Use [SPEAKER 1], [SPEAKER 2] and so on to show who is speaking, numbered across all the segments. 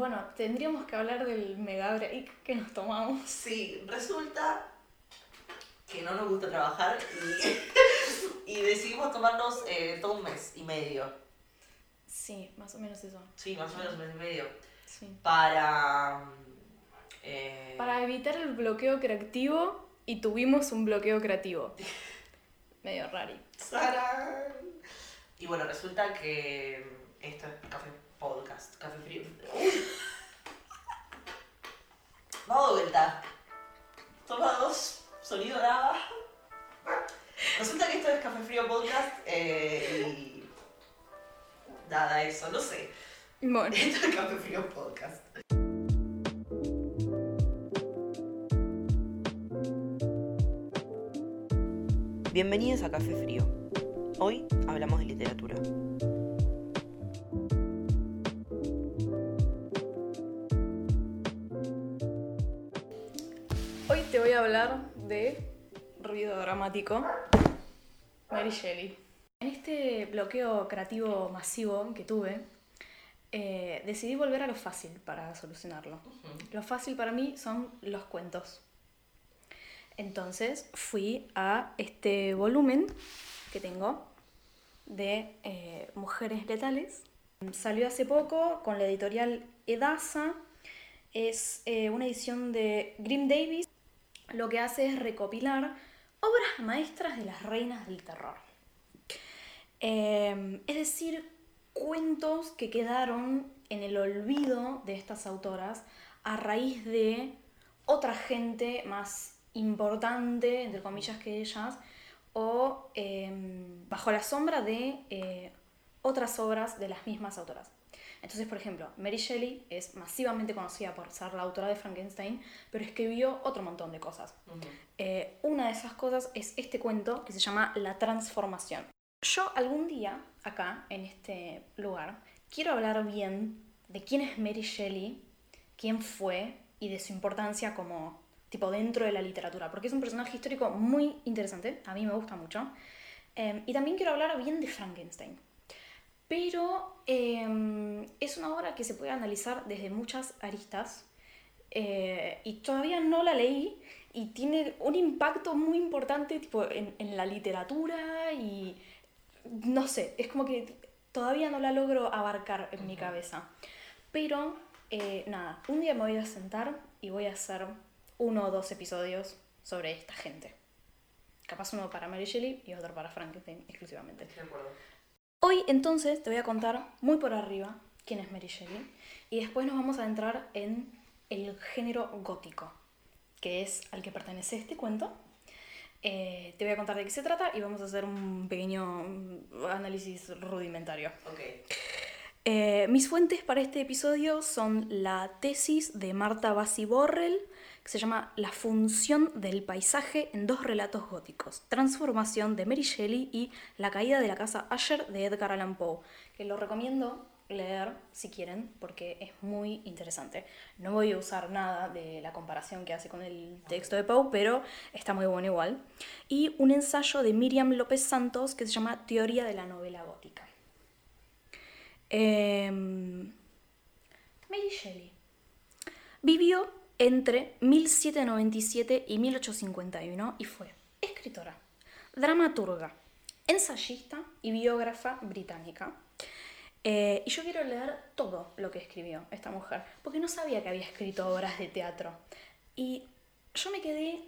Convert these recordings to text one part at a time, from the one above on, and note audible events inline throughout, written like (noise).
[SPEAKER 1] Bueno, tendríamos que hablar del mega break que nos tomamos.
[SPEAKER 2] Sí, resulta que no nos gusta trabajar y, (laughs) y decidimos tomarnos eh, todo un mes y medio.
[SPEAKER 1] Sí, más o menos eso.
[SPEAKER 2] Sí, más o menos un mes y medio.
[SPEAKER 1] Sí.
[SPEAKER 2] Para. eh,
[SPEAKER 1] Para evitar el bloqueo creativo y tuvimos un bloqueo creativo. (laughs) Medio.
[SPEAKER 2] ¡Sarán! Y bueno, resulta que esto es Café Podcast, Café Frío. Vamos de vuelta. Toma dos, sonido graba. Resulta que esto es Café Frío Podcast eh, y. Nada, eso, no sé.
[SPEAKER 1] Bueno,
[SPEAKER 2] Esto es Café Frío Podcast. Bienvenidos a Café Frío. Hoy hablamos de literatura.
[SPEAKER 1] Te voy a hablar de ruido dramático. Mary Shelley. En este bloqueo creativo masivo que tuve, eh, decidí volver a lo fácil para solucionarlo. Lo fácil para mí son los cuentos. Entonces fui a este volumen que tengo de eh, Mujeres Letales. Salió hace poco con la editorial Edasa. Es eh, una edición de Grim Davis. Lo que hace es recopilar obras maestras de las reinas del terror. Eh, es decir, cuentos que quedaron en el olvido de estas autoras a raíz de otra gente más importante, entre comillas, que ellas, o eh, bajo la sombra de eh, otras obras de las mismas autoras. Entonces, por ejemplo, Mary Shelley es masivamente conocida por ser la autora de Frankenstein, pero escribió otro montón de cosas. Eh, una de esas cosas es este cuento que se llama La Transformación. Yo algún día, acá, en este lugar, quiero hablar bien de quién es Mary Shelley, quién fue y de su importancia como tipo dentro de la literatura, porque es un personaje histórico muy interesante, a mí me gusta mucho. Eh, y también quiero hablar bien de Frankenstein. Pero eh, es una obra que se puede analizar desde muchas aristas eh, y todavía no la leí y tiene un impacto muy importante tipo, en, en la literatura y no sé, es como que todavía no la logro abarcar en mi cabeza. Pero eh, nada, un día me voy a sentar y voy a hacer uno o dos episodios sobre esta gente. Capaz uno para Mary Shelley y otro para Frankenstein exclusivamente.
[SPEAKER 2] De acuerdo.
[SPEAKER 1] Hoy entonces te voy a contar muy por arriba quién es Mary Shelley y después nos vamos a adentrar en el género gótico, que es al que pertenece este cuento. Eh, te voy a contar de qué se trata y vamos a hacer un pequeño mm, análisis rudimentario. Eh, mis fuentes para este episodio son la tesis de Marta Bassi Borrell, se llama La función del paisaje en dos relatos góticos, Transformación de Mary Shelley y La caída de la casa Asher de Edgar Allan Poe, que lo recomiendo leer si quieren porque es muy interesante. No voy a usar nada de la comparación que hace con el texto de Poe, pero está muy bueno igual. Y un ensayo de Miriam López Santos que se llama Teoría de la novela gótica. Em, Mary Shelley vivió entre 1797 y 1851 y fue escritora, dramaturga, ensayista y biógrafa británica. Eh, y yo quiero leer todo lo que escribió esta mujer, porque no sabía que había escrito obras de teatro. Y yo me quedé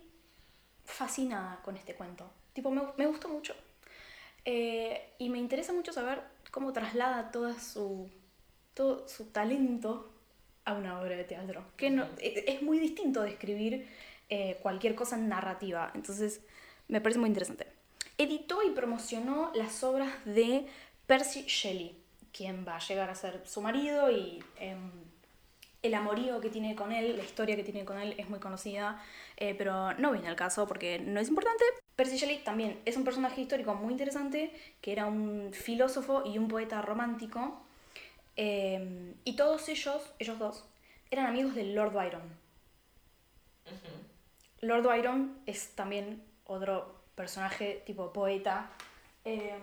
[SPEAKER 1] fascinada con este cuento. Tipo, me, me gustó mucho. Eh, y me interesa mucho saber cómo traslada toda su, todo su talento a una obra de teatro. Que no, e- es muy distinto de escribir eh, cualquier cosa narrativa. Entonces, me parece muy interesante. Editó y promocionó las obras de Percy Shelley, quien va a llegar a ser su marido y em, el amorío que tiene con él, la historia que tiene con él es muy conocida, eh, pero no viene al caso porque no es importante. Percy Shelley también es un personaje histórico muy interesante, que era un filósofo y un poeta romántico, eh, y todos ellos, ellos dos, eran amigos de Lord Byron. Lord Byron es también otro personaje tipo poeta. eh,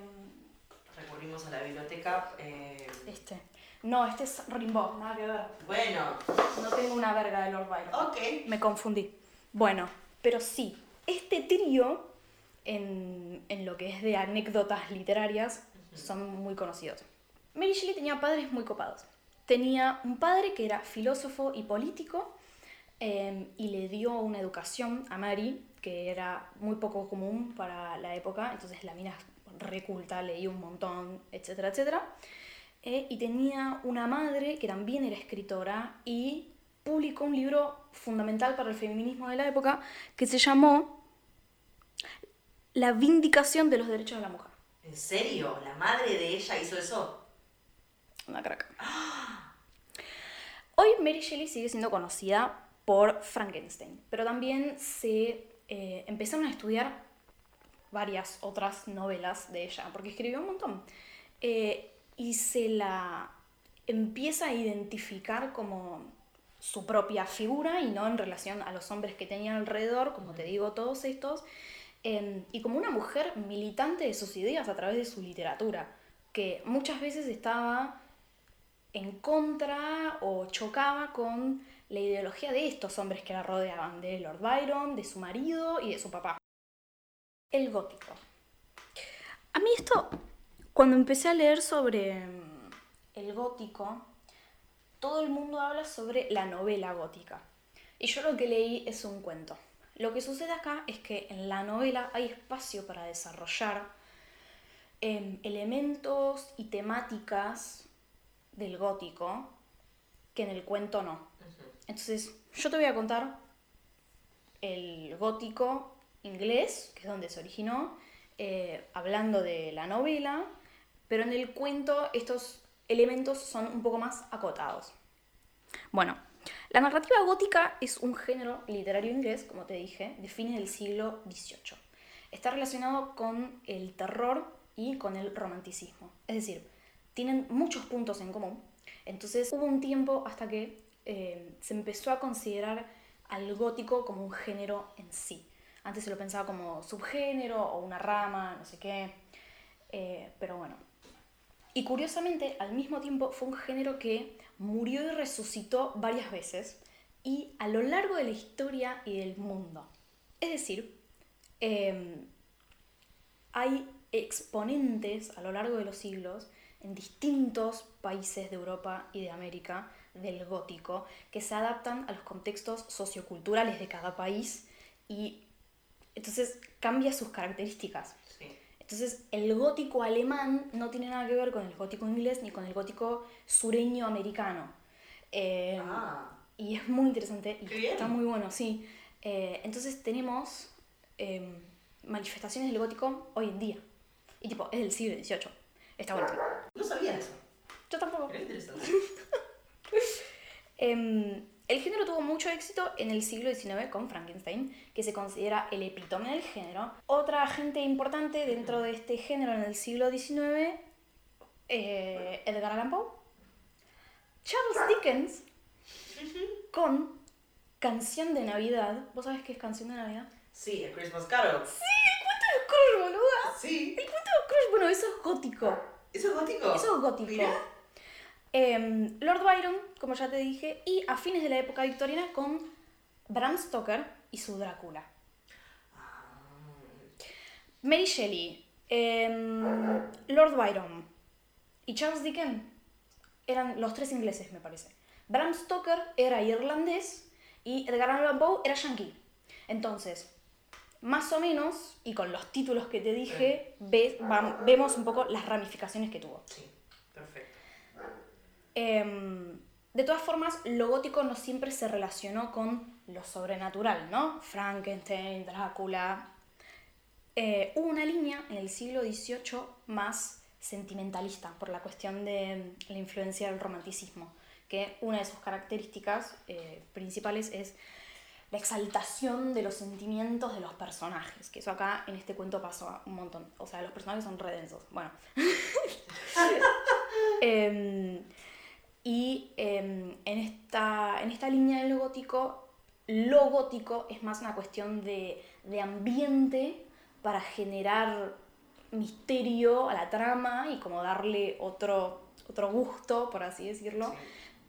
[SPEAKER 2] Recurrimos a la biblioteca. eh,
[SPEAKER 1] este. No, este es Rimbaud, nada que ver.
[SPEAKER 2] Bueno,
[SPEAKER 1] No tengo una verga de Lord Byron.
[SPEAKER 2] ok.
[SPEAKER 1] Me confundí. Bueno, pero sí, este trío, en, en lo que es de anécdotas literarias, son muy conocidos. Mary Shelley tenía padres muy copados. Tenía un padre que era filósofo y político eh, y le dio una educación a Mary que era muy poco común para la época, entonces la mina reculta, leía un montón, etcétera, etcétera. Eh, y tenía una madre que también era escritora y publicó un libro fundamental para el feminismo de la época que se llamó La Vindicación de los Derechos de la Mujer.
[SPEAKER 2] ¿En serio? ¿La madre de ella hizo eso?
[SPEAKER 1] Una crack. (gasps) Hoy Mary Shelley sigue siendo conocida por Frankenstein, pero también se eh, empezaron a estudiar varias otras novelas de ella, porque escribió un montón. Eh, y se la empieza a identificar como su propia figura y no en relación a los hombres que tenía alrededor, como te digo, todos estos, eh, y como una mujer militante de sus ideas a través de su literatura, que muchas veces estaba en contra o chocaba con la ideología de estos hombres que la rodeaban, de Lord Byron, de su marido y de su papá. El gótico. A mí esto, cuando empecé a leer sobre mm, el gótico, todo el mundo habla sobre la novela gótica. Y yo lo que leí es un cuento. Lo que sucede acá es que en la novela hay espacio para desarrollar em, elementos y temáticas del gótico que en el cuento no. Entonces, yo te voy a contar el gótico inglés, que es donde se originó, eh, hablando de la novela, pero en el cuento estos elementos son un poco más acotados. Bueno, la narrativa gótica es un género literario inglés, como te dije, de fines del siglo XVIII. Está relacionado con el terror y con el romanticismo. Es decir, tienen muchos puntos en común. Entonces hubo un tiempo hasta que eh, se empezó a considerar al gótico como un género en sí. Antes se lo pensaba como subgénero o una rama, no sé qué. Eh, pero bueno. Y curiosamente, al mismo tiempo, fue un género que murió y resucitó varias veces y a lo largo de la historia y del mundo. Es decir, eh, hay exponentes a lo largo de los siglos en distintos países de Europa y de América del gótico que se adaptan a los contextos socioculturales de cada país y entonces cambia sus características.
[SPEAKER 2] Sí.
[SPEAKER 1] Entonces el gótico alemán no tiene nada que ver con el gótico inglés ni con el gótico sureño americano. Eh,
[SPEAKER 2] Ah,
[SPEAKER 1] y es muy interesante y
[SPEAKER 2] bien.
[SPEAKER 1] está muy bueno, sí. Eh, entonces tenemos eh, manifestaciones del gótico hoy en día. Y tipo, es del siglo XVIII. Está bueno.
[SPEAKER 2] No sabía eso.
[SPEAKER 1] Yo tampoco.
[SPEAKER 2] Era interesante. (laughs)
[SPEAKER 1] Em, el género tuvo mucho éxito en el siglo XIX con Frankenstein, que se considera el epítome del género. Otra gente importante dentro de este género en el siglo XIX, eh, Edgar Allan Poe, Charles Dickens, con Canción de Navidad. ¿Vos sabés qué es Canción de Navidad?
[SPEAKER 2] Sí, el Christmas Carol.
[SPEAKER 1] ¡Sí! ¡El cuento de Scrooge, boluda!
[SPEAKER 2] Sí.
[SPEAKER 1] ¡El cuento de Scrooge! Bueno, eso es gótico.
[SPEAKER 2] ¿Eso es gótico?
[SPEAKER 1] Eso es gótico.
[SPEAKER 2] Mirá.
[SPEAKER 1] Em, Lord Byron, como ya te dije, y a fines de la época victoriana con Bram Stoker y su Drácula. Mary Shelley, em, Lord Byron y Charles Dickens eran los tres ingleses, me parece. Bram Stoker era irlandés y Edgar Allan Poe era yankee. Entonces, más o menos, y con los títulos que te dije, ve- vam- vemos un poco las ramificaciones que tuvo.
[SPEAKER 2] Sí, perfecto.
[SPEAKER 1] Em, de todas formas, lo gótico no siempre se relacionó con lo sobrenatural, ¿no? Frankenstein, Drácula. Eh, hubo una línea en el siglo XVIII más sentimentalista por la cuestión de la influencia del romanticismo, que una de sus características eh, principales es la exaltación de los sentimientos de los personajes, que eso acá en este cuento pasó un montón. O sea, los personajes son redensos. Bueno. (laughs) Em, y em, en, esta, en esta línea del gótico, lo gótico es más una cuestión de, de ambiente para generar misterio a la trama y como darle otro, otro gusto, por así decirlo,
[SPEAKER 2] Sí.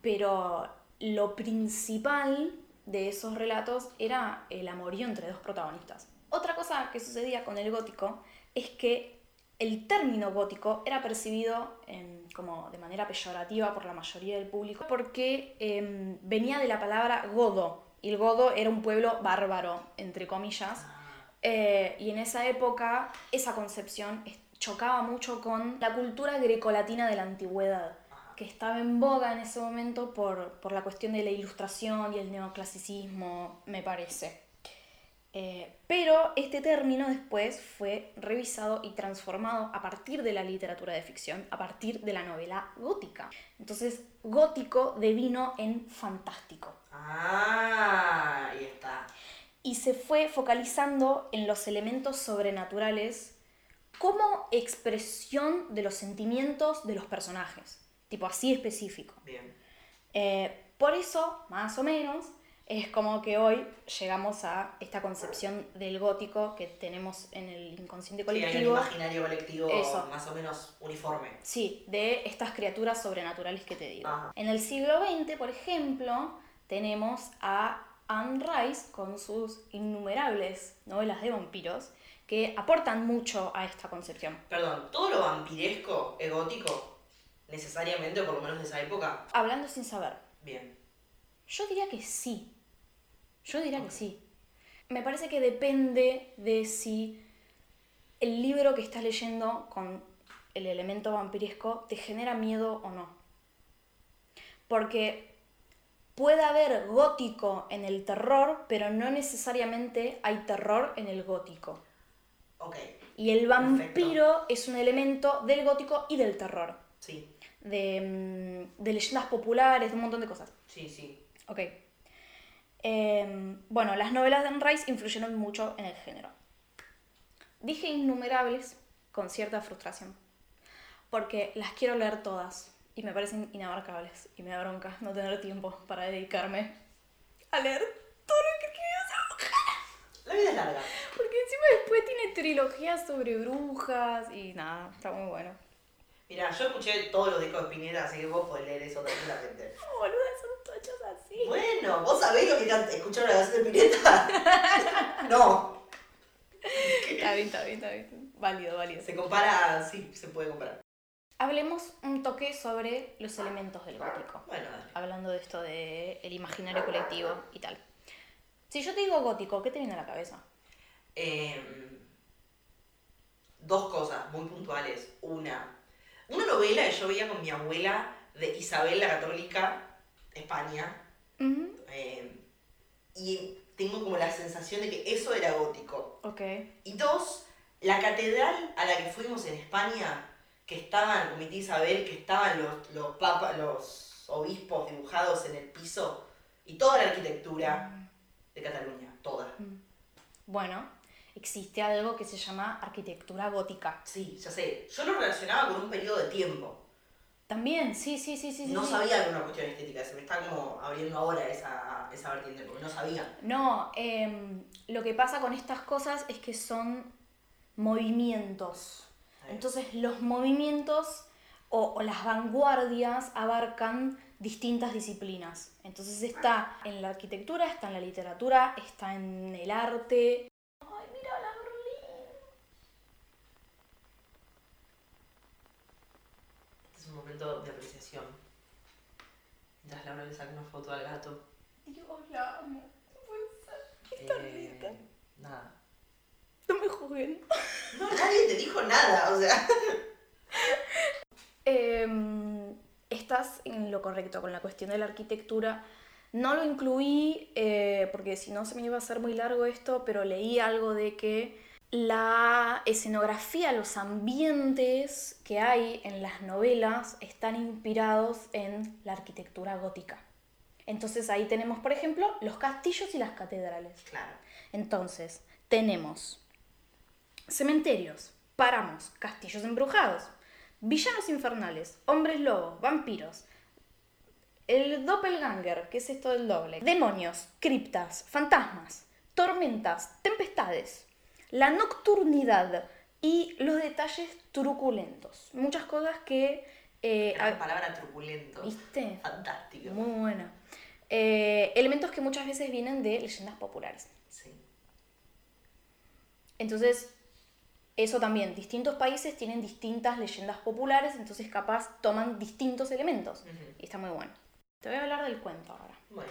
[SPEAKER 1] pero lo principal de esos relatos era el amorío entre dos protagonistas. Otra cosa que sucedía con el gótico es que el término gótico era percibido em, como de manera peyorativa por la mayoría del público porque em, venía de la palabra godo, y el godo era un pueblo bárbaro, entre comillas,
[SPEAKER 2] Ah,
[SPEAKER 1] eh, y en esa época esa concepción chocaba mucho con la cultura grecolatina de la antigüedad. Que estaba en boga en ese momento por, por la cuestión de la ilustración y el neoclasicismo, me parece. Eh, pero este término después fue revisado y transformado a partir de la literatura de ficción, a partir de la novela gótica. Entonces, gótico devino en fantástico
[SPEAKER 2] Ah, ahí está.
[SPEAKER 1] y se fue focalizando en los elementos sobrenaturales como expresión de los sentimientos de los personajes, tipo así específico.
[SPEAKER 2] Bien.
[SPEAKER 1] Eh, por eso, más o menos, es como que hoy llegamos a esta concepción del gótico que tenemos en el inconsciente
[SPEAKER 2] Sí, hay un
[SPEAKER 1] colectivo.
[SPEAKER 2] imaginario colectivo
[SPEAKER 1] Eso.
[SPEAKER 2] más o menos uniforme.
[SPEAKER 1] Sí, de estas criaturas sobrenaturales que te digo.
[SPEAKER 2] Ajá.
[SPEAKER 1] En el siglo XX, por ejemplo, tenemos a Anne Rice con sus innumerables novelas de vampiros que aportan mucho a esta concepción.
[SPEAKER 2] Perdón, ¿todo lo vampiresco es gótico? ¿Necesariamente, o por lo menos de esa época?
[SPEAKER 1] Hablando sin saber,
[SPEAKER 2] Bien.
[SPEAKER 1] yo diría que sí. Yo diría que sí. Me parece que depende de si el libro que estás leyendo con el elemento vampiresco te genera miedo o no. Porque puede haber gótico en el terror, pero no necesariamente hay terror en el gótico.
[SPEAKER 2] Ok,
[SPEAKER 1] Y el vampiro es un elemento del gótico y del terror.
[SPEAKER 2] sí,
[SPEAKER 1] De, mm, de leyendas populares, de un montón de cosas.
[SPEAKER 2] sí, sí.
[SPEAKER 1] Ok. Em, bueno, las novelas de Anne Rice influyeron mucho en el género. Dije innumerables con cierta frustración, porque las quiero leer todas y me parecen inabarcables y me da bronca no tener tiempo para dedicarme a leer todo lo que escribió esa mujer.
[SPEAKER 2] La vida es larga.
[SPEAKER 1] Porque encima después tiene trilogías sobre brujas y nada, está muy bueno.
[SPEAKER 2] Mira, yo escuché todos los discos de Spinetta, así que vos podés leer eso tranquilamente.
[SPEAKER 1] No, boluda, son tochos así.
[SPEAKER 2] Bueno, ¿vos sabés lo que can- escucharon la canción de Spinetta? (laughs) no.
[SPEAKER 1] Está bien, está bien, está bien. Válido, válido.
[SPEAKER 2] Se compara, sí, se puede comparar.
[SPEAKER 1] Hablemos un toque sobre los elementos del gótico.
[SPEAKER 2] Bueno, dale.
[SPEAKER 1] Hablando de esto del el imaginario colectivo y tal. Si yo te digo gótico, ¿qué te viene a la cabeza?
[SPEAKER 2] Em, dos cosas muy puntuales. Una, una novela que yo veía con mi abuela de Isabel la Católica, España. Em, y tengo como la sensación de que eso era gótico. Y dos, la catedral a la que fuimos en España, que estaban, como tía Isabel, que estaban los, los, papas, los obispos dibujados en el piso, y toda la arquitectura de Cataluña, toda.
[SPEAKER 1] Mm. Bueno, existe algo que se llama arquitectura gótica.
[SPEAKER 2] Sí, ya sé. Yo lo relacionaba con un periodo de tiempo.
[SPEAKER 1] También, sí, sí, sí, sí. sí,
[SPEAKER 2] No
[SPEAKER 1] sí.
[SPEAKER 2] sabía que era una cuestión estética, se me está como abriendo ahora esa, esa vertiente, porque no sabía.
[SPEAKER 1] No, em, lo que pasa con estas cosas es que son movimientos. Entonces los movimientos o, o las vanguardias abarcan distintas disciplinas. Entonces está en la arquitectura, está en la literatura, está en el arte. Ay, mira la Berlín.
[SPEAKER 2] Este es un momento de apreciación. Mientras Laura le saca una foto al gato.
[SPEAKER 1] Dios, la amo. No puede ser. Está
[SPEAKER 2] Eh, nada.
[SPEAKER 1] No me juzguen.
[SPEAKER 2] No, nadie te dijo nada, o sea. (laughs)
[SPEAKER 1] Em, estás en lo correcto con la cuestión de la arquitectura. No lo incluí eh, porque si no se me iba a hacer muy largo esto, pero leí algo de que la escenografía, los ambientes que hay en las novelas están inspirados en la arquitectura gótica. Entonces ahí tenemos, por ejemplo, los castillos y las catedrales.
[SPEAKER 2] Claro.
[SPEAKER 1] Entonces, tenemos cementerios, páramos, castillos embrujados, villanos infernales, hombres lobos, vampiros, el doppelganger, que es esto del doble, demonios, criptas, fantasmas, tormentas, tempestades, la nocturnidad y los detalles truculentos. Muchas cosas que Eh,
[SPEAKER 2] La palabra truculento.
[SPEAKER 1] ¿Viste?
[SPEAKER 2] Fantástico.
[SPEAKER 1] Muy buena. Eh, elementos que muchas veces vienen de leyendas populares.
[SPEAKER 2] Sí.
[SPEAKER 1] Entonces, eso también, distintos países tienen distintas leyendas populares, entonces capaz toman distintos elementos. Y está muy bueno. Te voy a hablar del cuento ahora.
[SPEAKER 2] Bueno.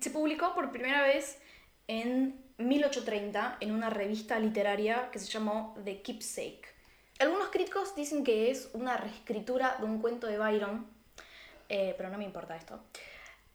[SPEAKER 1] Se publicó por primera vez en 1830 en una revista literaria que se llamó The Keepsake. Algunos críticos dicen que es una reescritura de un cuento de Byron, eh, pero no me importa esto.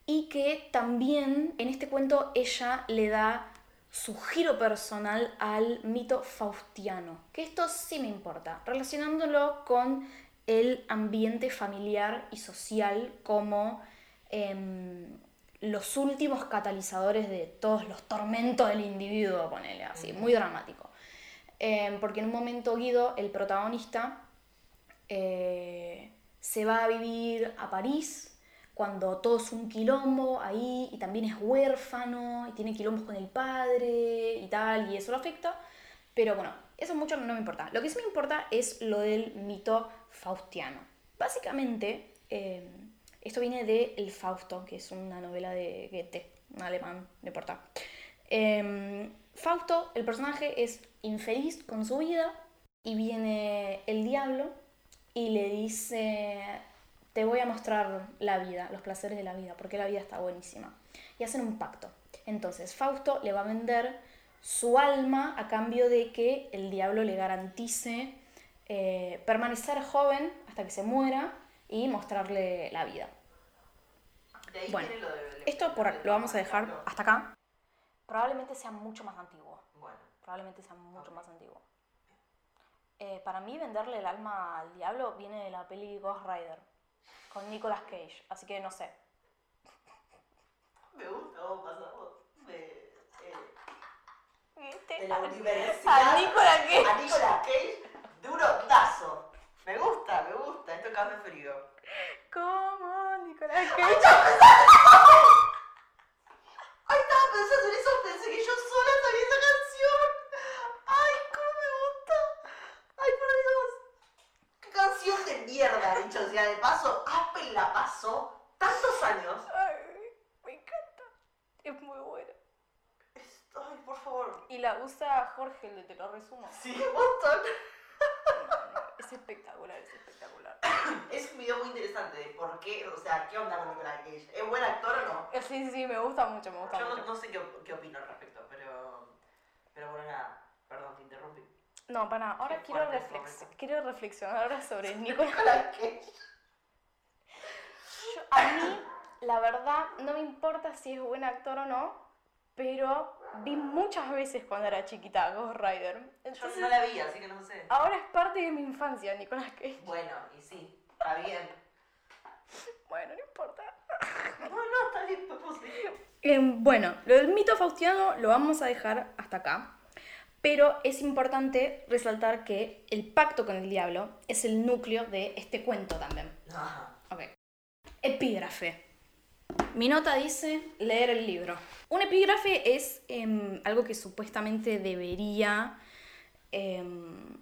[SPEAKER 1] Y que también en este cuento ella le da su giro personal al mito faustiano, que esto sí me importa, relacionándolo con el ambiente familiar y social como em, los últimos catalizadores de todos los tormentos del individuo, ponele así, muy dramático. Em, porque en un momento Guido, el protagonista, eh, se va a vivir a París cuando todo es un quilombo ahí y también es huérfano y tiene quilombos con el padre y tal, y eso lo afecta. Pero bueno, eso mucho no me importa. Lo que sí me importa es lo del mito faustiano. Básicamente, eh, esto viene de El Fausto, que es una novela de Goethe, un alemán, no importa. Eh, Fausto, el personaje, es infeliz con su vida y viene el diablo y le dice, te voy a mostrar la vida, los placeres de la vida, porque la vida está buenísima. Y hacen un pacto. Entonces Fausto le va a vender su alma a cambio de que el diablo le garantice eh, permanecer joven hasta que se muera y mostrarle la vida.
[SPEAKER 2] De ahí
[SPEAKER 1] Bueno, Esto por, lo vamos a dejar hasta acá. Probablemente sea mucho más antiguo.
[SPEAKER 2] Bueno.
[SPEAKER 1] Probablemente sea mucho más antiguo. Eh, para mí venderle el alma al diablo viene de la peli Ghost Rider con Nicolas Cage, así que no sé.
[SPEAKER 2] Me gusta cómo pasamos de, de la universidad
[SPEAKER 1] a Nicolas Cage.
[SPEAKER 2] a Nicolas Cage de un ondazo. Me gusta, me gusta. Esto es café frío.
[SPEAKER 1] ¿Cómo Nicolas Cage?
[SPEAKER 2] Ay, estaba pensando en eso, pensé que yo sola sabía esa canción. Ay, cómo me gusta. Ay, por Dios. Qué canción de mierda, dicho sea de paso. Apple la pasó tantos años.
[SPEAKER 1] Ay, me encanta. Es muy buena.
[SPEAKER 2] Es- Ay, por favor.
[SPEAKER 1] Y la usa Jorge, el de Te lo resumo.
[SPEAKER 2] Sí, un montón.
[SPEAKER 1] Es espectacular, es espectacular. (coughs)
[SPEAKER 2] Es un video muy interesante de por qué, o sea, qué onda con Nicolas Cage. ¿Es buen actor o no?
[SPEAKER 1] Eh, Sí, sí, sí, me gusta mucho, me gusta
[SPEAKER 2] Yo no,
[SPEAKER 1] mucho.
[SPEAKER 2] no sé qué, qué opino al respecto, pero. Pero bueno, nada. Perdón, te interrumpí.
[SPEAKER 1] No, para, ahora
[SPEAKER 2] Qué
[SPEAKER 1] quiero, reflex- reflexionar ahora (laughs) sobre Nicolas
[SPEAKER 2] Nicolas Cage.
[SPEAKER 1] Yo- a mí, la verdad, no me importa si es buen actor o no, pero vi muchas veces cuando era chiquita Ghost Rider.
[SPEAKER 2] Yo
[SPEAKER 1] Entonces,
[SPEAKER 2] no la vi, así que no sé.
[SPEAKER 1] ahora es parte de mi infancia, Nicolas Cage.
[SPEAKER 2] Bueno, y sí, está bien.
[SPEAKER 1] Bueno, no importa. (laughs)
[SPEAKER 2] No, no, está bien, podemos seguir.
[SPEAKER 1] Eh, bueno, lo del mito faustiano lo vamos a dejar hasta acá. Pero es importante resaltar que el pacto con el diablo es el núcleo de este cuento también.
[SPEAKER 2] Ajá.
[SPEAKER 1] Ok. Epígrafe. Mi nota dice leer el libro. Un epígrafe es em, algo que supuestamente debería em,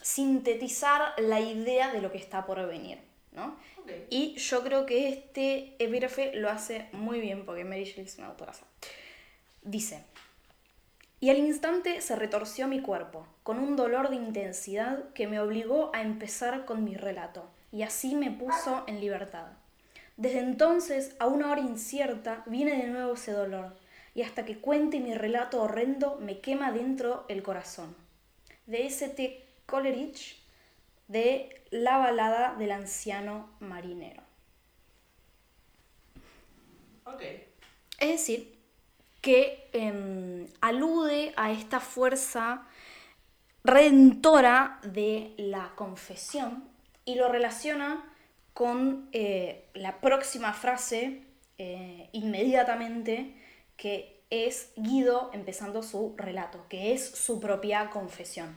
[SPEAKER 1] sintetizar la idea de lo que está por venir, ¿no? Y yo creo que este epígrafe lo hace muy bien porque Mary Shelley es una autora. Dice, y al instante se retorció mi cuerpo, con un dolor de intensidad que me obligó a empezar con mi relato, y así me puso en libertad. Desde entonces, a una hora incierta, viene de nuevo ese dolor, y hasta que cuente mi relato horrendo me quema dentro el corazón. De S.T. Coleridge, de La balada del anciano marinero. Es decir, que em, alude a esta fuerza redentora de la confesión y lo relaciona con eh, la próxima frase eh, inmediatamente que es Guido empezando su relato, que es su propia confesión.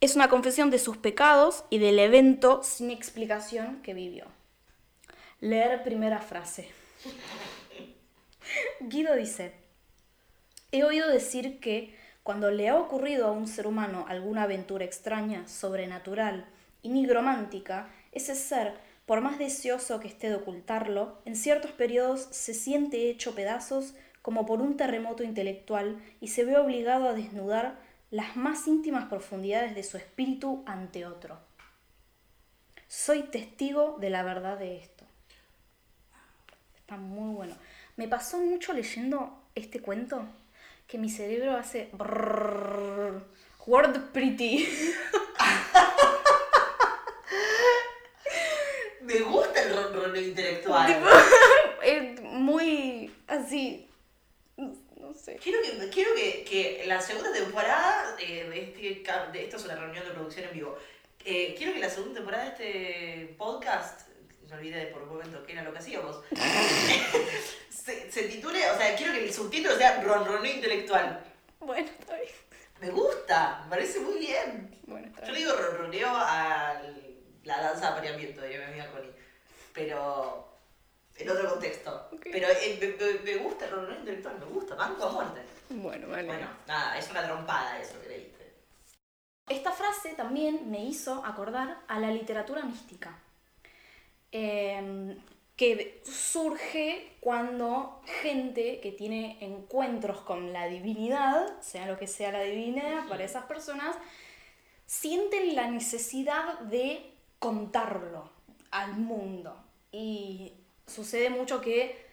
[SPEAKER 1] Es una confesión de sus pecados y del evento sin explicación que vivió. Leer primera frase. (laughs) Guido dice, he oído decir que Cuando le ha ocurrido a un ser humano alguna aventura extraña, sobrenatural y nigromántica, ese ser, por más deseoso que esté de ocultarlo, en ciertos periodos se siente hecho pedazos como por un terremoto intelectual y se ve obligado a desnudar las más íntimas profundidades de su espíritu ante otro. Soy testigo de la verdad de esto. Está muy bueno. Me pasó mucho leyendo este cuento que mi cerebro hace word pretty. (laughs)
[SPEAKER 2] Me gusta el ronroneo intelectual.
[SPEAKER 1] Tipo, (laughs) es muy así. No sé.
[SPEAKER 2] Quiero que, quiero que, que la segunda temporada eh, de este. De, esto es una reunión de producción en vivo. Eh, quiero que la segunda temporada de este podcast. Me olvidé de por un momento qué era lo que hacíamos. (laughs) se, se titule. O sea, quiero que el subtítulo sea Ronroneo intelectual.
[SPEAKER 1] Bueno, está bien.
[SPEAKER 2] Me gusta, me parece muy bien.
[SPEAKER 1] Bueno, está
[SPEAKER 2] Yo le digo ronroneo a la danza de apareamiento de mi amiga Connie. Pero. En otro contexto.
[SPEAKER 1] Ok.
[SPEAKER 2] Pero eh, me, me- me gusta el ronroneo intelectual, me gusta, banco a muerte.
[SPEAKER 1] Bueno, vale.
[SPEAKER 2] Bueno, nada, es una trompada eso que leíste.
[SPEAKER 1] Esta frase también me hizo acordar a la literatura mística, eh, que surge cuando gente que tiene encuentros con la divinidad, sea lo que sea la divinidad para esas personas, sienten la necesidad de contarlo al mundo. Y sucede mucho que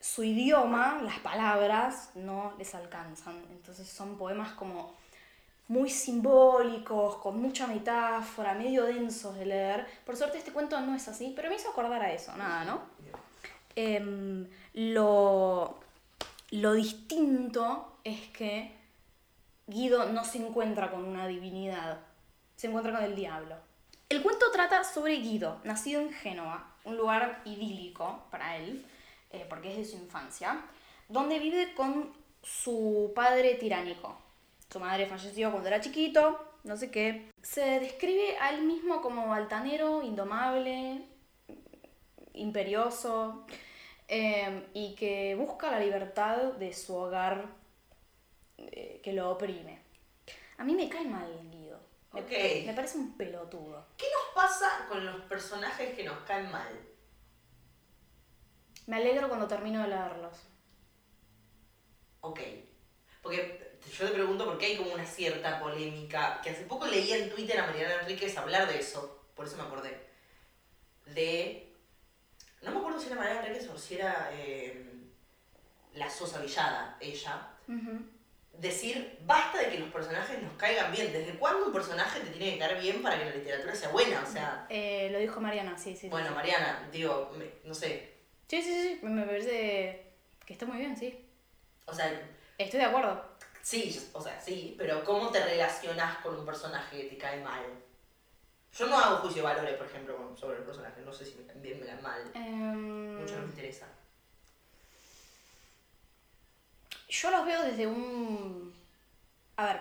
[SPEAKER 1] su idioma, las palabras, no les alcanzan. Entonces son poemas como muy simbólicos, con mucha metáfora, medio densos de leer. Por suerte este cuento no es así, pero me hizo acordar a eso, nada, ¿no? Em, lo, lo distinto es que Guido no se encuentra con una divinidad, se encuentra con el diablo. El cuento trata sobre Guido, nacido en Génova, un lugar idílico para él, eh, porque es de su infancia, donde vive con su padre tiránico. Su madre falleció cuando era chiquito, no sé qué. Se describe a él mismo como altanero, indomable, imperioso, eh, y que busca la libertad de su hogar eh, que lo oprime. A mí me cae mal Guido. Me-
[SPEAKER 2] Ok.
[SPEAKER 1] Me parece un pelotudo.
[SPEAKER 2] ¿Qué nos pasa con los personajes que nos caen mal?
[SPEAKER 1] Me alegro cuando termino de leerlos.
[SPEAKER 2] Ok. Porque yo te pregunto porque hay como una cierta polémica, que hace poco leí en Twitter a Mariana Enríquez hablar de eso, por eso me acordé. De... No me acuerdo si era Mariana Enríquez o si era eh, la Sosa Villada, ella. Decir, basta de que los personajes nos caigan bien. ¿Desde cuándo un personaje te tiene que caer bien para que la literatura sea buena? O sea,
[SPEAKER 1] Eh, lo dijo Mariana, sí, sí. sí,
[SPEAKER 2] bueno,
[SPEAKER 1] sí.
[SPEAKER 2] Mariana, digo, me- no sé.
[SPEAKER 1] Sí, sí, sí, me parece que está muy bien, sí.
[SPEAKER 2] O sea,
[SPEAKER 1] Estoy de acuerdo.
[SPEAKER 2] Sí, o sea, sí, pero ¿cómo te relacionás con un personaje que te cae mal? Yo no hago juicio de valores, por ejemplo, sobre el personaje. No sé si me caen bien, me caen mal.
[SPEAKER 1] Em,
[SPEAKER 2] Mucho no me interesa.
[SPEAKER 1] Yo los veo desde un... A ver,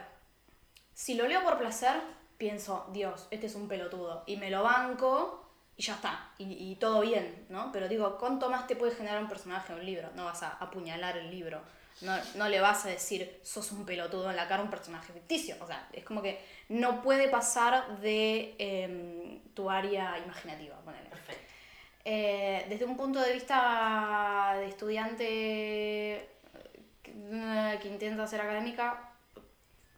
[SPEAKER 1] si lo leo por placer, pienso, Dios, este es un pelotudo. Y me lo banco y ya está. Y, y todo bien, ¿no? Pero digo, ¿cuánto más te puede generar un personaje en un libro? No vas a apuñalar el libro. No, no le vas a decir, sos un pelotudo en la cara a un personaje ficticio. O sea, es como que no puede pasar de em, tu área imaginativa, ponele.
[SPEAKER 2] Perfecto.
[SPEAKER 1] Eh, desde un punto de vista de estudiante eh, que intenta ser académica,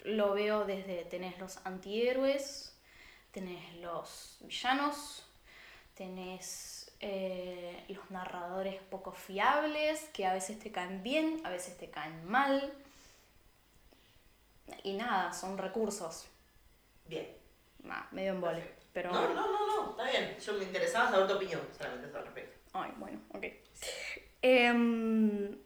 [SPEAKER 1] lo veo desde tenés los antihéroes, tenés los villanos, tenés eh, los narradores poco fiables, que a veces te caen bien, a veces te caen mal. Y nada, son recursos.
[SPEAKER 2] Bien.
[SPEAKER 1] Ah, medio en vole. Pero...
[SPEAKER 2] No, no, no, no, está bien. Yo me interesaba saber tu opinión, solamente al respecto.
[SPEAKER 1] Ay, bueno, ok. Em,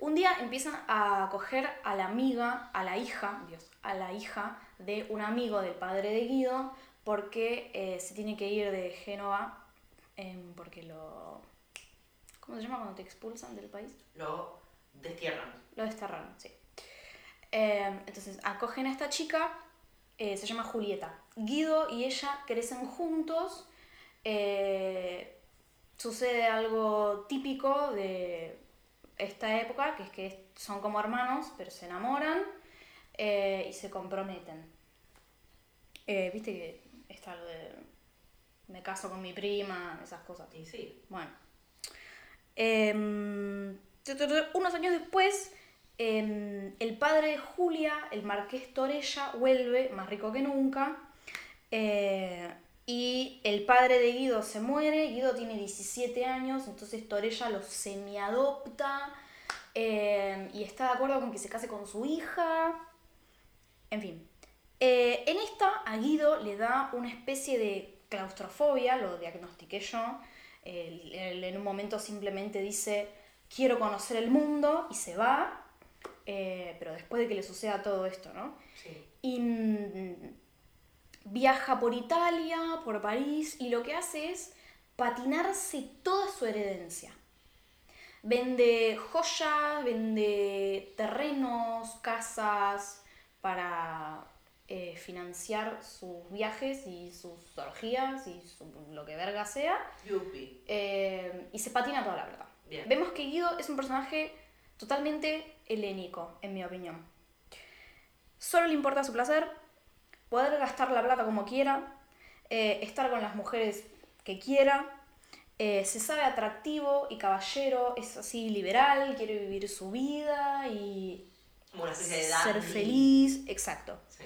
[SPEAKER 1] un día empiezan a coger a la amiga, a la hija, Dios, a la hija de un amigo del padre de Guido, porque eh, se tiene que ir de Génova, em, porque lo... ¿Cómo se llama cuando te expulsan del país?
[SPEAKER 2] Lo destierran.
[SPEAKER 1] Lo desterraron, sí. Em, entonces acogen a esta chica, eh, se llama Julieta. Guido y ella crecen juntos. eh, sucede algo típico de esta época, que es que son como hermanos, pero se enamoran. eh, y se comprometen. Viste que está lo de me caso con mi prima, esas cosas.
[SPEAKER 2] Y sí.
[SPEAKER 1] Bueno. Em, unos años después, em, el padre de Julia, el marqués Torella, vuelve, más rico que nunca. eh, y el padre de Guido se muere. Guido tiene 17 años, entonces Torella lo semiadopta. em, y está de acuerdo con que se case con su hija. En fin. Eh, en esta, a Guido le da una especie de claustrofobia, lo diagnostiqué yo. Él- él en un momento simplemente dice, quiero conocer el mundo, y se va. eh, pero después de que le suceda todo esto, ¿no?
[SPEAKER 2] Sí.
[SPEAKER 1] Y mm, viaja por Italia, por París, y lo que hace es patinarse toda su herencia. Vende joyas, vende terrenos, casas para eh, financiar sus viajes y sus orgías y su- lo que verga sea.
[SPEAKER 2] Yupi.
[SPEAKER 1] Eh, y se patina toda la plata.
[SPEAKER 2] Bien.
[SPEAKER 1] Vemos que Guido es un personaje totalmente helénico, en mi opinión. Solo le importa su placer, poder gastar la plata como quiera, eh, estar con las mujeres que quiera, eh, se sabe atractivo y caballero, es así liberal, quiere vivir su vida y ser feliz, exacto.
[SPEAKER 2] Sí.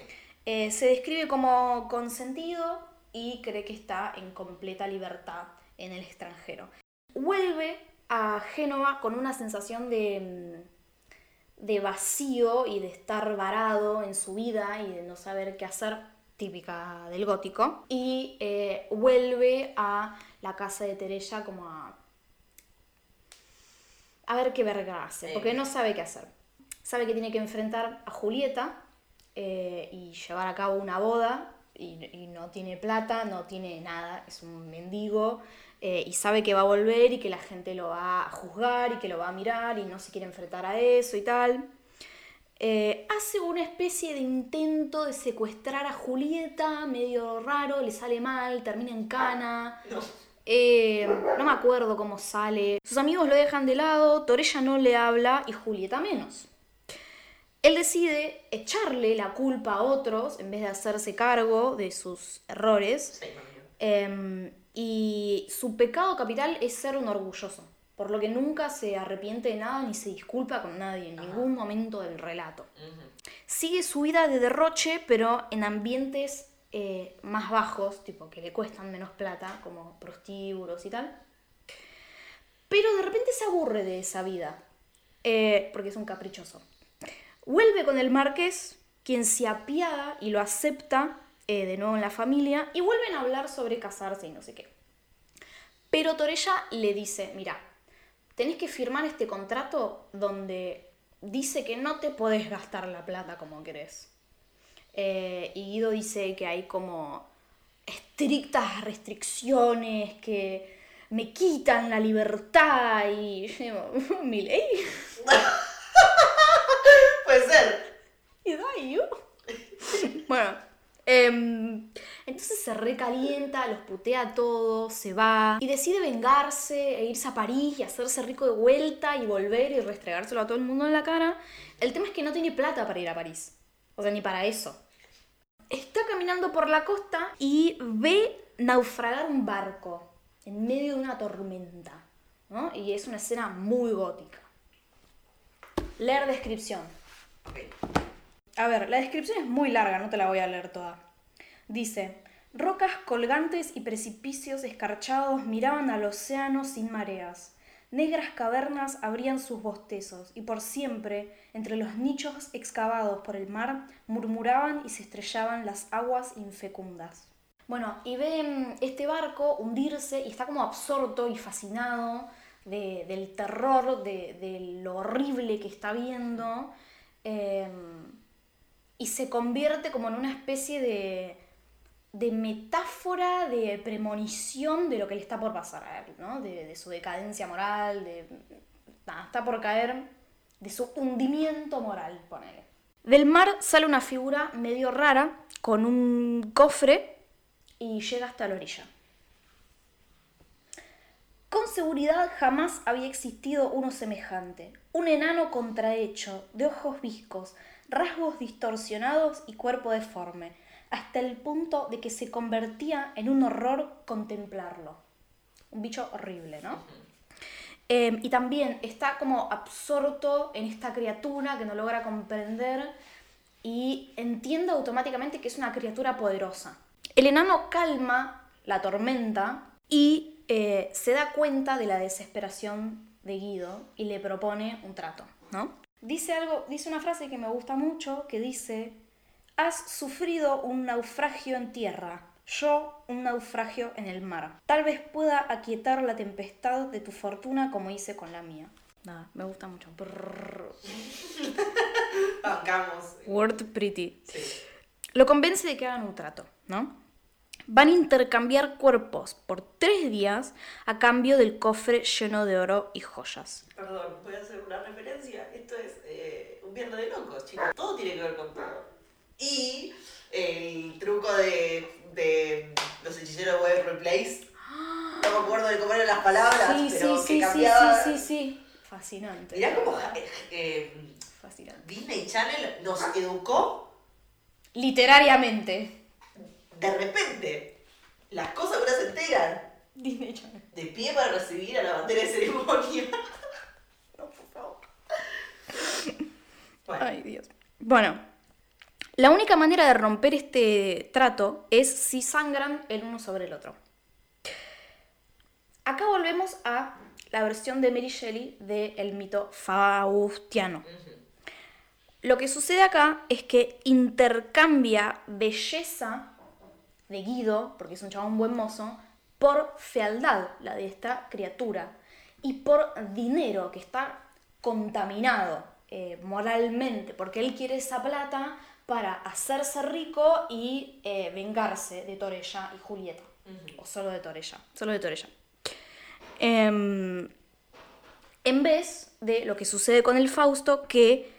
[SPEAKER 1] Eh, se describe como consentido y cree que está en completa libertad en el extranjero. Vuelve a Génova con una sensación de, mm, de vacío y de estar varado en su vida y de no saber qué hacer, típica del gótico. Y eh, vuelve a la casa de Teresa como a, a ver qué verga hace, porque no sabe qué hacer. Sabe que tiene que enfrentar a Julieta eh, y llevar a cabo una boda y, y no tiene plata, no tiene nada, es un mendigo eh, y sabe que va a volver y que la gente lo va a juzgar y que lo va a mirar y no se quiere enfrentar a eso y tal. Eh, hace una especie de intento de secuestrar a Julieta, medio raro, le sale mal, termina en cana.
[SPEAKER 2] No.
[SPEAKER 1] Eh, no me acuerdo cómo sale. Sus amigos lo dejan de lado, Torella no le habla y Julieta menos. Él decide echarle la culpa a otros en vez de hacerse cargo de sus errores.
[SPEAKER 2] Sí.
[SPEAKER 1] Eh, y su pecado capital es ser un orgulloso, por lo que nunca se arrepiente de nada ni se disculpa con nadie en
[SPEAKER 2] Ajá.
[SPEAKER 1] ningún momento del relato. Sigue su vida de derroche, pero en ambientes eh, más bajos, tipo que le cuestan menos plata, como prostíbulos y tal. Pero de repente se aburre de esa vida, eh, porque es un caprichoso. Vuelve con el marqués, quien se apiada y lo acepta eh, de nuevo en la familia, y vuelven a hablar sobre casarse y no sé qué. Pero Torella le dice, mira, tenés que firmar este contrato donde dice que no te podés gastar la plata como querés. Eh, y Guido dice que hay como estrictas restricciones que me quitan la libertad y (laughs) yo (laughs) digo, mi ley,
[SPEAKER 2] Puede ser.
[SPEAKER 1] y da yo. bueno, em, entonces se recalienta, los putea a todos, se va y decide vengarse e irse a París y hacerse rico de vuelta y volver y restregárselo a todo el mundo en la cara. El tema es que no tiene plata para ir a París, o sea, ni para eso. Está caminando por la costa y ve naufragar un barco en medio de una tormenta, ¿no? Y es una escena muy gótica. Leer descripción. A ver, la descripción es muy larga, no te la voy a leer toda. Dice, rocas colgantes y precipicios escarchados miraban al océano sin mareas. Negras cavernas abrían sus bostezos y por siempre, entre los nichos excavados por el mar, murmuraban y se estrellaban las aguas infecundas. Bueno, y ven este barco hundirse y está como absorto y fascinado de- del terror, de, lo horrible que está viendo. eh, y se convierte como en una especie de, de metáfora, de premonición de lo que le está por pasar a él, ¿no? De, de su decadencia moral, de... nada, está por caer, de su hundimiento moral, ponele. Del mar sale una figura medio rara, con un cofre, y llega hasta la orilla. Con seguridad jamás había existido uno semejante, un enano contrahecho, de ojos viscos, rasgos distorsionados y cuerpo deforme, hasta el punto de que se convertía en un horror contemplarlo. Un bicho horrible, ¿no? Eh, y también está como absorto en esta criatura que no logra comprender y entiende automáticamente que es una criatura poderosa. El enano calma la tormenta y eh, se da cuenta de la desesperación de Guido y le propone un trato, ¿no? Dice algo, dice una frase que me gusta mucho que dice: Has sufrido un naufragio en tierra, yo un naufragio en el mar. Tal vez pueda aquietar la tempestad de tu fortuna como hice con la mía. Nada, me gusta mucho. (laughs)
[SPEAKER 2] Bancamos.
[SPEAKER 1] Word pretty.
[SPEAKER 2] Sí.
[SPEAKER 1] Lo convence de que hagan un trato, ¿no? Van a intercambiar cuerpos por tres días a cambio del cofre lleno de oro y joyas.
[SPEAKER 2] Perdón, voy a hacer una referencia. Un viernes de locos, chicos. Todo tiene que ver con todo. Y el truco de, de los hechiceros de Replace. No me acuerdo de cómo eran las palabras,
[SPEAKER 1] sí,
[SPEAKER 2] pero
[SPEAKER 1] sí,
[SPEAKER 2] que
[SPEAKER 1] sí,
[SPEAKER 2] cambiaba.
[SPEAKER 1] sí, sí, sí. Fascinante.
[SPEAKER 2] Mirá cómo eh, eh,
[SPEAKER 1] Fascinante.
[SPEAKER 2] Disney Channel nos educó
[SPEAKER 1] Literariamente.
[SPEAKER 2] de repente. Las cosas que uno se enteran.
[SPEAKER 1] Disney Channel.
[SPEAKER 2] De pie para recibir a la bandera de ceremonia. (laughs) no, por favor. Bueno,
[SPEAKER 1] Ay, Dios. Bueno, la única manera de romper este trato es si sangran el uno sobre el otro. Acá volvemos a la versión de Mary Shelley del mito faustiano. Lo que sucede acá es que intercambia belleza de Guido, porque es un chabón buen mozo, por fealdad, la de esta criatura, y por dinero, que está contaminado eh, moralmente, porque él quiere esa plata para hacerse rico y eh, vengarse de Torella y Julieta. O solo de Torella, solo de Torella. Em, en vez de lo que sucede con el Fausto, que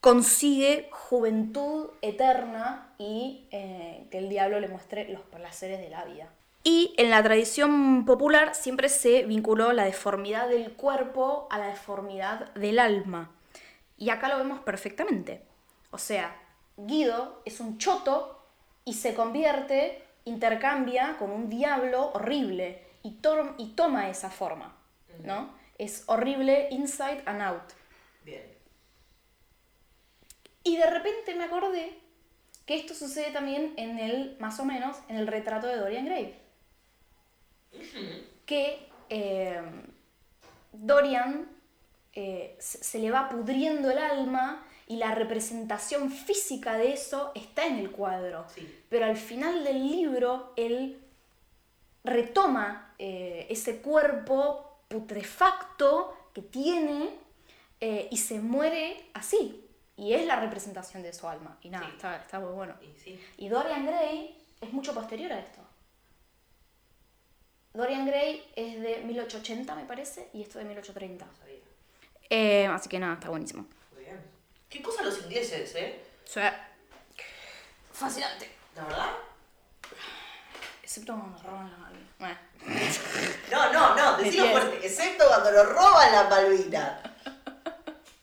[SPEAKER 1] consigue juventud eterna y eh, que el diablo le muestre los placeres de la vida. Y en la tradición popular siempre se vinculó la deformidad del cuerpo a la deformidad del alma. Y acá lo vemos perfectamente. O sea, Guido es un choto y se convierte, intercambia con un diablo horrible y, to- y toma esa forma, ¿no? Es horrible inside and out.
[SPEAKER 2] bien.
[SPEAKER 1] Y de repente me acordé que esto sucede también en el, más o menos, en el retrato de Dorian Gray. Que eh, Dorian eh, se, se le va pudriendo el alma y la representación física de eso está en el cuadro.
[SPEAKER 2] Sí.
[SPEAKER 1] Pero al final del libro él retoma eh, ese cuerpo putrefacto que tiene eh, y se muere así. Y es la representación de su alma. Y nada,
[SPEAKER 2] Sí.
[SPEAKER 1] está, está muy bueno.
[SPEAKER 2] Sí.
[SPEAKER 1] Y Dorian Gray es mucho posterior a esto. Dorian Gray es de 1880, me parece, y esto de 1830. Eh, así que nada, está buenísimo.
[SPEAKER 2] Muy bien. ¿Qué cosa los ingleses, eh?
[SPEAKER 1] Sea, fascinante.
[SPEAKER 2] ¿La verdad?
[SPEAKER 1] Excepto cuando nos roban la. Bueno. (laughs)
[SPEAKER 2] No, no, no, decilo fuerte. Excepto cuando nos roban la Malvina.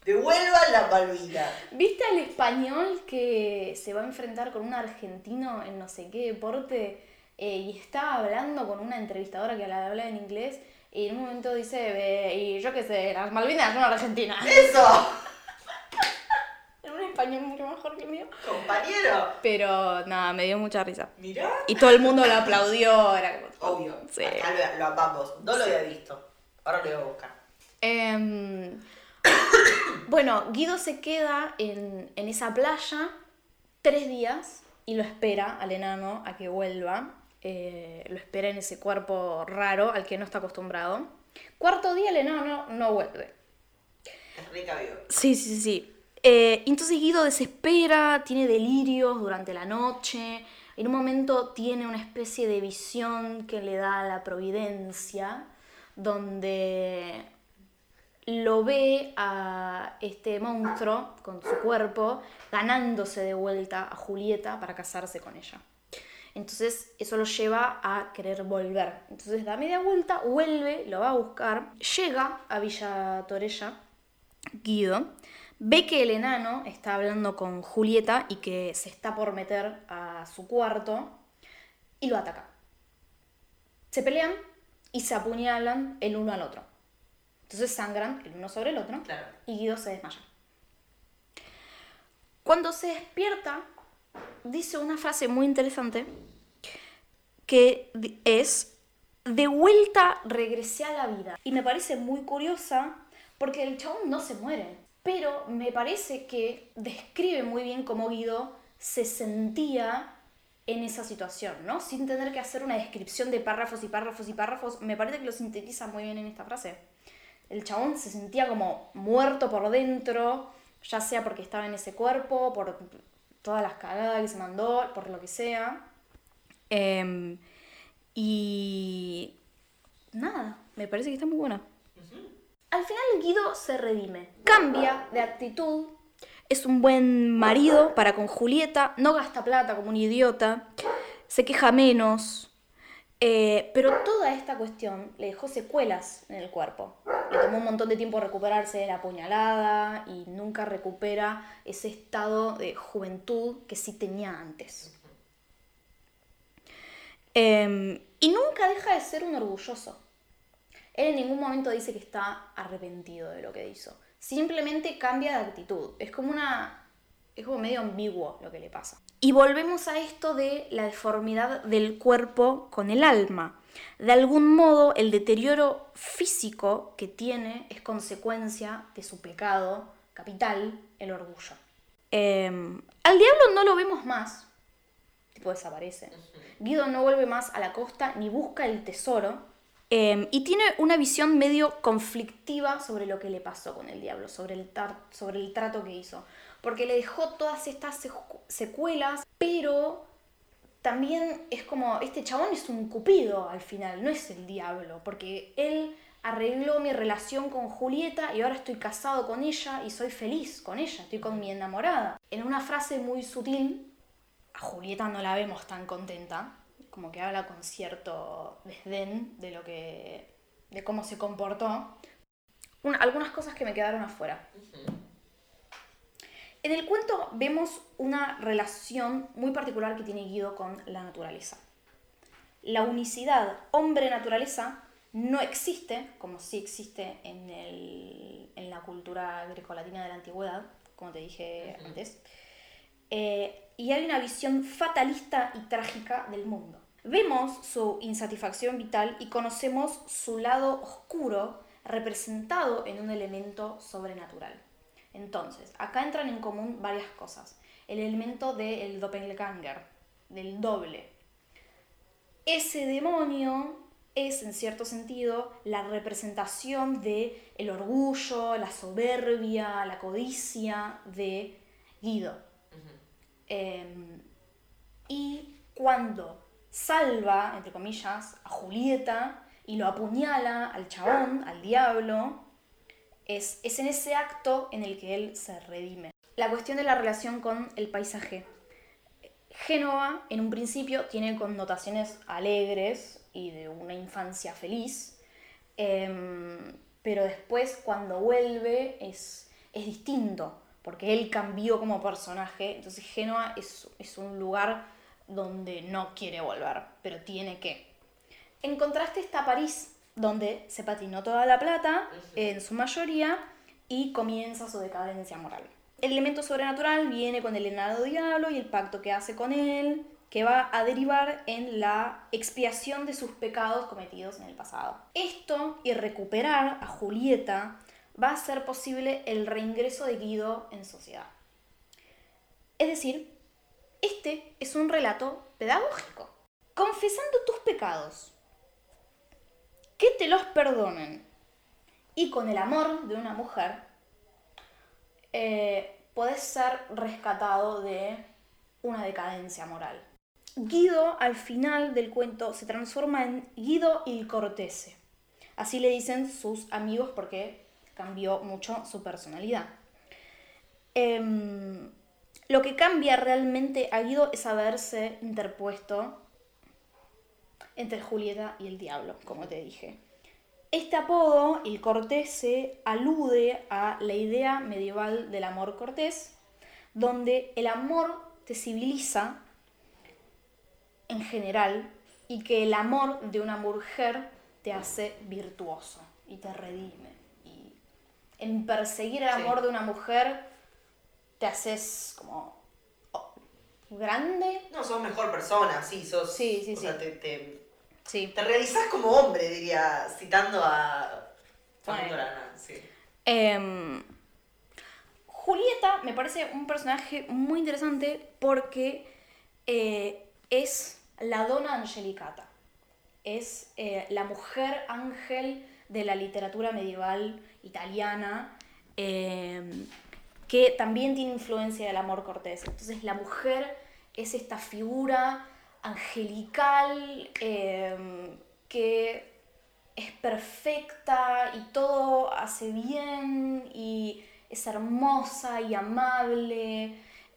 [SPEAKER 2] Devuelvan la Malvina.
[SPEAKER 1] ¿Viste al español que se va a enfrentar con un argentino en no sé qué deporte eh, y está hablando con una entrevistadora que la habla en inglés y en un momento dice, "Eh, y yo qué sé, las Malvinas son argentinas?
[SPEAKER 2] ¡Eso! (laughs)
[SPEAKER 1] En un español mucho mejor que el mío.
[SPEAKER 2] Compañero.
[SPEAKER 1] Pero nada, me dio mucha risa.
[SPEAKER 2] Mirá.
[SPEAKER 1] Y todo el mundo lo aplaudió, era como...
[SPEAKER 2] Obvio.
[SPEAKER 1] Sí.
[SPEAKER 2] Acá lo, lo amamos. No lo había visto. Ahora lo voy a buscar.
[SPEAKER 1] Em, (coughs) bueno, Guido se queda en, en esa playa tres días y lo espera al enano a que vuelva. Eh, lo espera en ese cuerpo raro al que no está acostumbrado. Cuarto día el enano no vuelve.
[SPEAKER 2] Es rica vivo.
[SPEAKER 1] Sí, sí, sí. Eh, entonces Guido desespera, tiene delirios durante la noche. En un momento tiene una especie de visión que le da la providencia, donde lo ve a este monstruo con su cuerpo ganándose de vuelta a Julieta para casarse con ella. Entonces eso lo lleva a querer volver. Entonces da media vuelta, vuelve, lo va a buscar, llega a Villa Torella, Guido, ve que el enano está hablando con Julieta y que se está por meter a su cuarto y lo ataca. Se pelean y se apuñalan el uno al otro. Entonces sangran el uno sobre el otro
[SPEAKER 2] Claro.
[SPEAKER 1] y Guido se desmaya. Cuando se despierta, dice una frase muy interesante que es, de vuelta regresé a la vida. Y me parece muy curiosa porque el chabón no se muere, pero me parece que describe muy bien cómo Guido se sentía en esa situación, ¿no? Sin tener que hacer una descripción de párrafos y párrafos y párrafos, me parece que lo sintetiza muy bien en esta frase. El chabón se sentía como muerto por dentro, ya sea porque estaba en ese cuerpo, por todas las cagadas que se mandó, por lo que sea. Em, y nada, me parece que está muy buena. Al final Guido se redime, cambia de actitud, es un buen marido para con Julieta, no gasta plata como un idiota, se queja menos, eh, pero toda esta cuestión le dejó secuelas en el cuerpo. Le tomó un montón de tiempo recuperarse de la puñalada y nunca recupera ese estado de juventud que sí tenía antes. Em, y nunca deja de ser un orgulloso. Él en ningún momento dice que está arrepentido de lo que hizo. Simplemente cambia de actitud. Es como una. Es como medio ambiguo lo que le pasa. Y volvemos a esto de la deformidad del cuerpo con el alma. De algún modo, el deterioro físico que tiene es consecuencia de su pecado capital, el orgullo. Em, al diablo no lo vemos más, tipo desaparece. Guido no vuelve más a la costa ni busca el tesoro. eh, y tiene una visión medio conflictiva sobre lo que le pasó con el diablo, sobre el, sobre el trato que hizo. Porque le dejó todas estas secu- secuelas, pero también es como, este chabón es un cupido al final, no es el diablo, porque él arregló mi relación con Julieta y ahora estoy casado con ella y soy feliz con ella, estoy con mi enamorada. En una frase muy sutil, a Julieta no la vemos tan contenta, como que habla con cierto desdén de lo que. de cómo se comportó. Una- algunas cosas que me quedaron afuera. En el cuento vemos una relación muy particular que tiene Guido con la naturaleza. La unicidad hombre-naturaleza no existe, como sí existe en, el- en la cultura grecolatina de la antigüedad, como te dije antes. Eh, y hay una visión fatalista y trágica del mundo. Vemos su insatisfacción vital y conocemos su lado oscuro representado en un elemento sobrenatural. Entonces, acá entran en común varias cosas. El elemento del doppelganger, del doble. Ese demonio es, en cierto sentido, la representación de el orgullo, la soberbia, la codicia de Guido. Eh, y cuando salva, entre comillas, a Julieta y lo apuñala al chabón, al diablo, es, es en ese acto en el que él se redime. La cuestión de la relación con el paisaje. Génova, en un principio, tiene connotaciones alegres y de una infancia feliz, em, pero después, cuando vuelve, es, es distinto, porque él cambió como personaje. Entonces, Génova es, es un lugar donde no quiere volver, pero tiene que. En contraste está París, donde se patinó toda la plata, en su mayoría, y comienza su decadencia moral. El elemento sobrenatural viene con el enano diablo y el pacto que hace con él, que va a derivar en la expiación de sus pecados cometidos en el pasado. Esto y recuperar a Julieta va a hacer posible el reingreso de Guido en sociedad. Es decir, este es un relato pedagógico. Confesando tus pecados, que te los perdonen, y con el amor de una mujer, eh, podés ser rescatado de una decadencia moral. Guido, al final del cuento, se transforma en Guido il Cortese. Así le dicen sus amigos porque cambió mucho su personalidad. Em, lo que cambia realmente a Guido es haberse interpuesto entre Julieta y el diablo, como te dije. Este apodo, el cortese, alude a la idea medieval del amor cortés, donde el amor te civiliza en general y que el amor de una mujer te hace virtuoso y te redime. Y en perseguir el
[SPEAKER 2] Sí.
[SPEAKER 1] amor de una mujer te haces como oh, grande.
[SPEAKER 2] No, sos mejor persona, sí, sos.
[SPEAKER 1] Sí, sí,
[SPEAKER 2] o sea,
[SPEAKER 1] sí.
[SPEAKER 2] te, te,
[SPEAKER 1] Sí.
[SPEAKER 2] te realizás como hombre, diría, citando a. Facundo. Arana, sí.
[SPEAKER 1] Em, Julieta me parece un personaje muy interesante porque eh, es la dona angelicata. Es eh, la mujer ángel de la literatura medieval italiana em, que también tiene influencia del amor cortés. Entonces la mujer es esta figura angelical em, que es perfecta y todo hace bien y es hermosa y amable.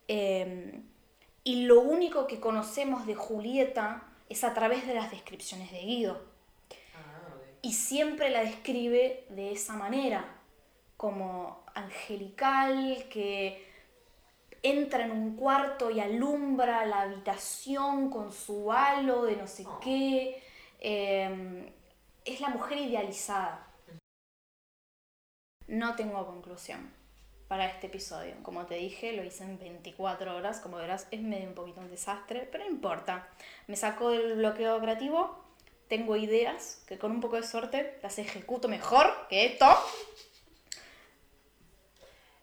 [SPEAKER 1] eh, y lo único que conocemos de Julieta es a través de las descripciones de Guido.
[SPEAKER 2] Ah.
[SPEAKER 1] Y siempre la describe de esa manera, como angelical, que entra en un cuarto y alumbra la habitación con su halo de no sé
[SPEAKER 2] Oh.
[SPEAKER 1] qué. Eh, es la mujer idealizada. No tengo conclusión para este episodio. Como te dije, lo hice en 24 horas. Como verás, es medio un poquito un desastre, pero no importa. Me sacó del bloqueo creativo. Tengo ideas que con un poco de suerte las ejecuto mejor que esto.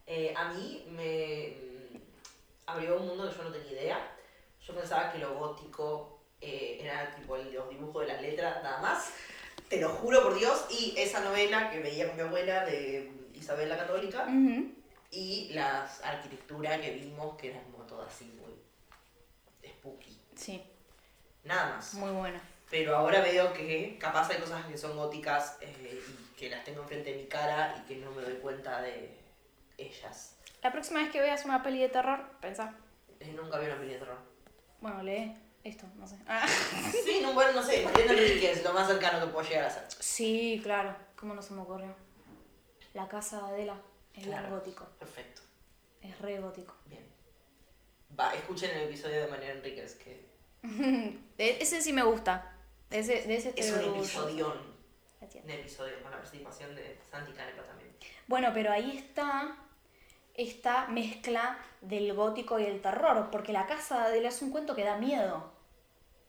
[SPEAKER 2] Eh, a mí me abrió un mundo que yo no tenía idea. Yo pensaba que lo gótico eh, era tipo el, los dibujos de las letras, nada más. Te lo juro por Dios. Y esa novela que veía con mi abuela de Isabel la Católica.
[SPEAKER 1] Ujú.
[SPEAKER 2] Y la arquitectura que vimos, que era como toda así muy spooky.
[SPEAKER 1] Sí,
[SPEAKER 2] Nada más.
[SPEAKER 1] muy bueno.
[SPEAKER 2] Pero ahora veo que capaz hay cosas que son góticas eh, y que las tengo enfrente de mi cara y que no me doy cuenta de ellas.
[SPEAKER 1] La próxima vez que veas una peli de terror, pensá.
[SPEAKER 2] Eh, nunca vi una peli de terror.
[SPEAKER 1] Bueno, lee esto, no sé. Ah. (laughs)
[SPEAKER 2] Sí, no, bueno, no sé, Mariana Enríquez, lo más cercano que puedo llegar a ser.
[SPEAKER 1] Sí, claro. ¿Cómo no se me ocurrió? La casa de Adela es
[SPEAKER 2] Claro.
[SPEAKER 1] gótico.
[SPEAKER 2] Perfecto,
[SPEAKER 1] Es re gótico.
[SPEAKER 2] bien. Va, escuchen el episodio de Mariana Enríquez, que (laughs)
[SPEAKER 1] E- Ese sí me gusta. Ese, de ese
[SPEAKER 2] es un episodión. Un episodio con la participación de Santi Canepa también.
[SPEAKER 1] Bueno, pero ahí está esta mezcla del gótico y el terror, porque la casa de Adela es un cuento que da miedo.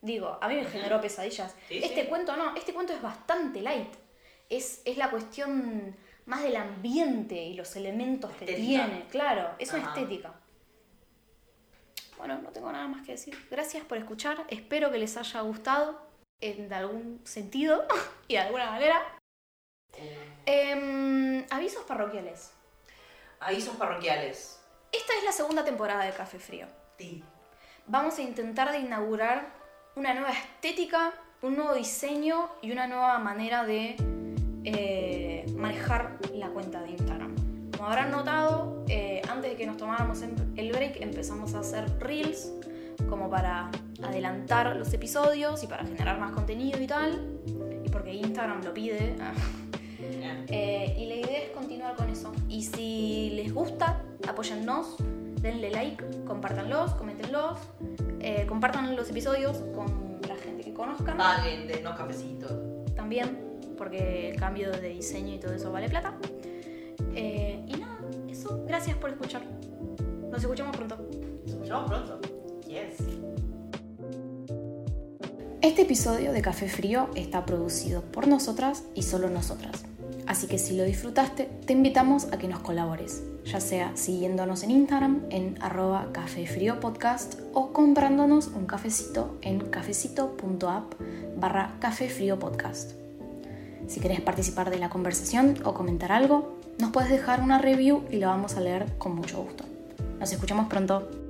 [SPEAKER 1] Digo, a mí me generó pesadillas.
[SPEAKER 2] Sí,
[SPEAKER 1] este
[SPEAKER 2] sí.
[SPEAKER 1] cuento no, este cuento es bastante light. Es, es la cuestión más del ambiente y los elementos que tiene. Claro, es una estética. Bueno, no tengo nada más que decir. Gracias por escuchar. Espero que les haya gustado en algún sentido (laughs) y de alguna manera.
[SPEAKER 2] Eh,
[SPEAKER 1] Em, avisos parroquiales.
[SPEAKER 2] Avisos parroquiales.
[SPEAKER 1] Esta es la segunda temporada de Café Frío.
[SPEAKER 2] Ti.
[SPEAKER 1] Vamos a intentar de inaugurar una nueva estética, un nuevo diseño y una nueva manera de eh, manejar la cuenta de Instagram. Como habrán notado, eh, antes de que nos tomáramos el break empezamos a hacer reels como para adelantar los episodios y para generar más contenido y tal. Y porque Instagram lo pide. Eh, y la idea es continuar con eso. Y si les gusta, apóyennos, denle like, compártanlos, coméntenlos, eh, compartan los episodios con la gente que conozcan
[SPEAKER 2] Paguen, denos cafecitos.
[SPEAKER 1] también, porque el cambio de diseño y todo eso vale plata. Eh, y nada, eso. Gracias por escuchar. Nos escuchamos pronto.
[SPEAKER 2] Nos escuchamos pronto. Yes.
[SPEAKER 1] Este episodio de Café Frío está producido por nosotras y solo nosotras. Así que si lo disfrutaste, te invitamos a que nos colabores, ya sea siguiéndonos en Instagram en arroba cafefriopodcast o comprándonos un cafecito en cafecito.app barra cafefriopodcast. Si querés participar de la conversación o comentar algo, nos puedes dejar una review y lo vamos a leer con mucho gusto. Nos escuchamos pronto.